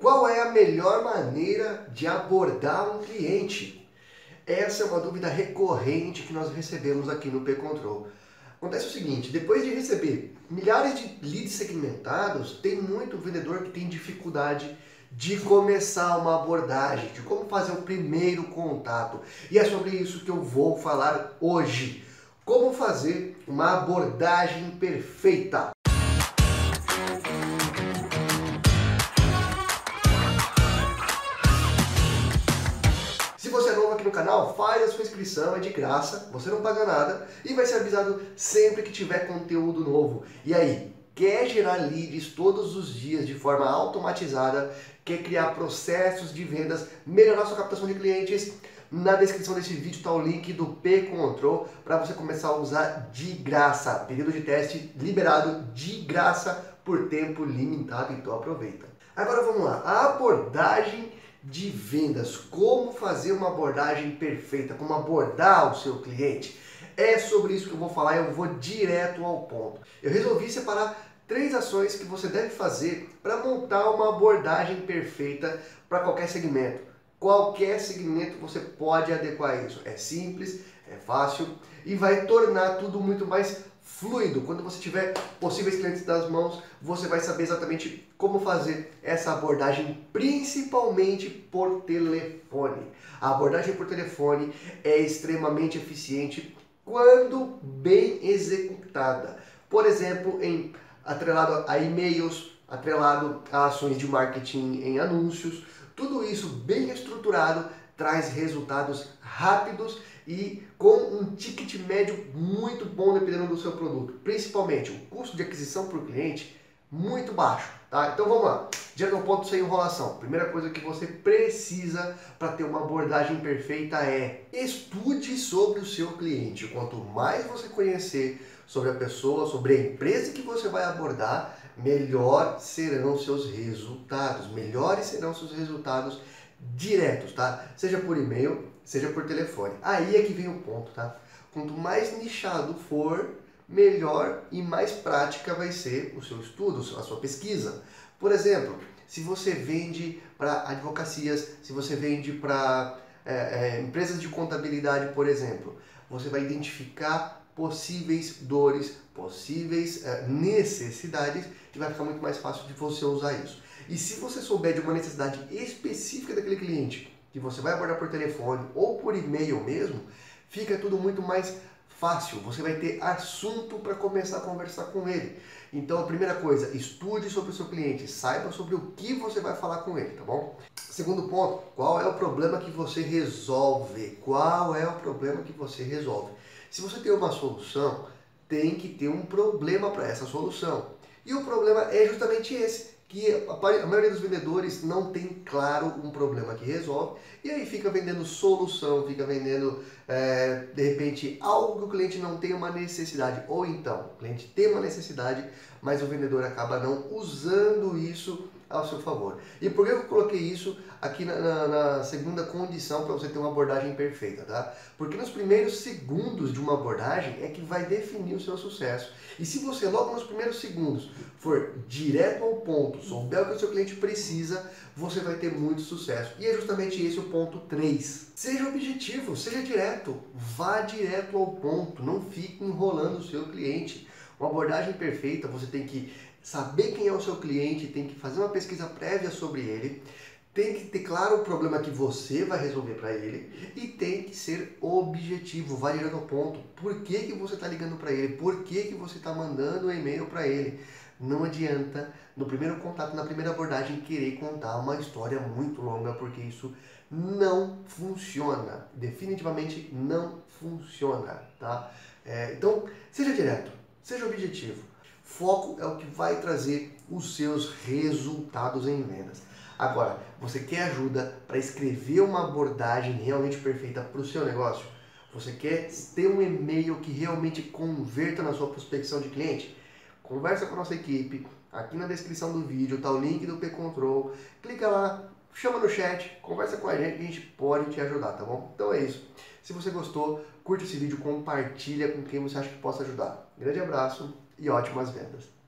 Qual é a melhor maneira de abordar um cliente? Essa é uma dúvida recorrente que nós recebemos aqui no P-Control. Acontece o seguinte, depois de receber milhares de leads segmentados, tem muito vendedor que tem dificuldade de começar uma abordagem, de como fazer o primeiro contato. E é sobre isso que eu vou falar hoje. Como fazer uma abordagem perfeita. Canal, faz a sua inscrição, é de graça, você não paga nada e vai ser avisado sempre que tiver conteúdo novo. E aí, quer gerar leads todos os dias de forma automatizada, quer criar processos de vendas, melhorar sua captação de clientes? Na descrição desse vídeo está o link do P-Control para você começar a usar de graça. Período de teste liberado de graça por tempo limitado, então aproveita. Agora vamos lá, a abordagem de vendas, como fazer uma abordagem perfeita, como abordar o seu cliente. É sobre isso que eu vou falar, eu vou direto ao ponto. Eu resolvi separar três ações que você deve fazer para montar uma abordagem perfeita para qualquer segmento. Qualquer segmento você pode adequar isso. É simples, é fácil e vai tornar tudo muito mais fluido. Quando você tiver possíveis clientes nas mãos, você vai saber exatamente como fazer essa abordagem, principalmente por telefone. A abordagem por telefone é extremamente eficiente quando bem executada. Por exemplo, em atrelado a e-mails, atrelado a ações de marketing em anúncios. Tudo isso bem estruturado traz resultados rápidos e com um ticket médio muito bom dependendo do seu produto. Principalmente o custo de aquisição por cliente muito baixo. Tá? Então vamos lá, direto ao ponto sem enrolação. Primeira coisa que você precisa para ter uma abordagem perfeita é estude sobre o seu cliente. Quanto mais você conhecer sobre a pessoa, sobre a empresa que você vai abordar, melhor serão seus resultados, melhores serão seus resultados diretos, tá? Seja por e-mail, seja por telefone. Aí é que vem o ponto, tá? Quanto mais nichado for, melhor e mais prática vai ser o seu estudo, a sua pesquisa. Por exemplo, se você vende para advocacias, se você vende para é, é, empresas de contabilidade, por exemplo, você vai identificar possíveis dores, possíveis uh, necessidades e vai ficar muito mais fácil de você usar isso. E se você souber de uma necessidade específica daquele cliente, que você vai abordar por telefone ou por e-mail mesmo, fica tudo muito mais fácil. Você vai ter assunto para começar a conversar com ele. Então, a primeira coisa, estude sobre o seu cliente, saiba sobre o que você vai falar com ele, tá bom? Segundo ponto, qual é o problema que você resolve? Qual é o problema que você resolve? Se você tem uma solução, tem que ter um problema para essa solução. E o problema é justamente esse, que a maioria dos vendedores não tem claro um problema que resolve e aí fica vendendo solução, fica vendendo é, de repente algo que o cliente não tem uma necessidade. Ou então o cliente tem uma necessidade, mas o vendedor acaba não usando isso ao seu favor. E por que eu coloquei isso aqui na, na, na segunda condição para você ter uma abordagem perfeita, tá? Porque nos primeiros segundos de uma abordagem é que vai definir o seu sucesso. E se você logo nos primeiros segundos for direto ao ponto, souber o que o seu cliente precisa, você vai ter muito sucesso. E é justamente esse o ponto 3. Seja objetivo, seja direto, vá direto ao ponto, não fique enrolando o seu cliente. Uma abordagem perfeita, você tem que saber quem é o seu cliente, tem que fazer uma pesquisa prévia sobre ele, tem que ter claro o problema que você vai resolver para ele e tem que ser objetivo, vai direto ao ponto. Por que, que você está ligando para ele? Por que, que você está mandando um e-mail para ele? Não adianta, no primeiro contato, na primeira abordagem, querer contar uma história muito longa, porque isso não funciona. Definitivamente não funciona, tá? É, então, seja direto, seja objetivo. Foco é o que vai trazer os seus resultados em vendas. Agora, você quer ajuda para escrever uma abordagem realmente perfeita para o seu negócio? Você quer ter um e-mail que realmente converta na sua prospecção de cliente? Conversa com a nossa equipe. Aqui na descrição do vídeo está o link do P-Control. Clica lá, chama no chat, conversa com a gente que a gente pode te ajudar, tá bom? Então é isso. Se você gostou, curte esse vídeo, compartilha com quem você acha que possa ajudar. Grande abraço e ótimas vendas!